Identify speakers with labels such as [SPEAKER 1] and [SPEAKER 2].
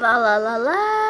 [SPEAKER 1] 啦啦啦啦。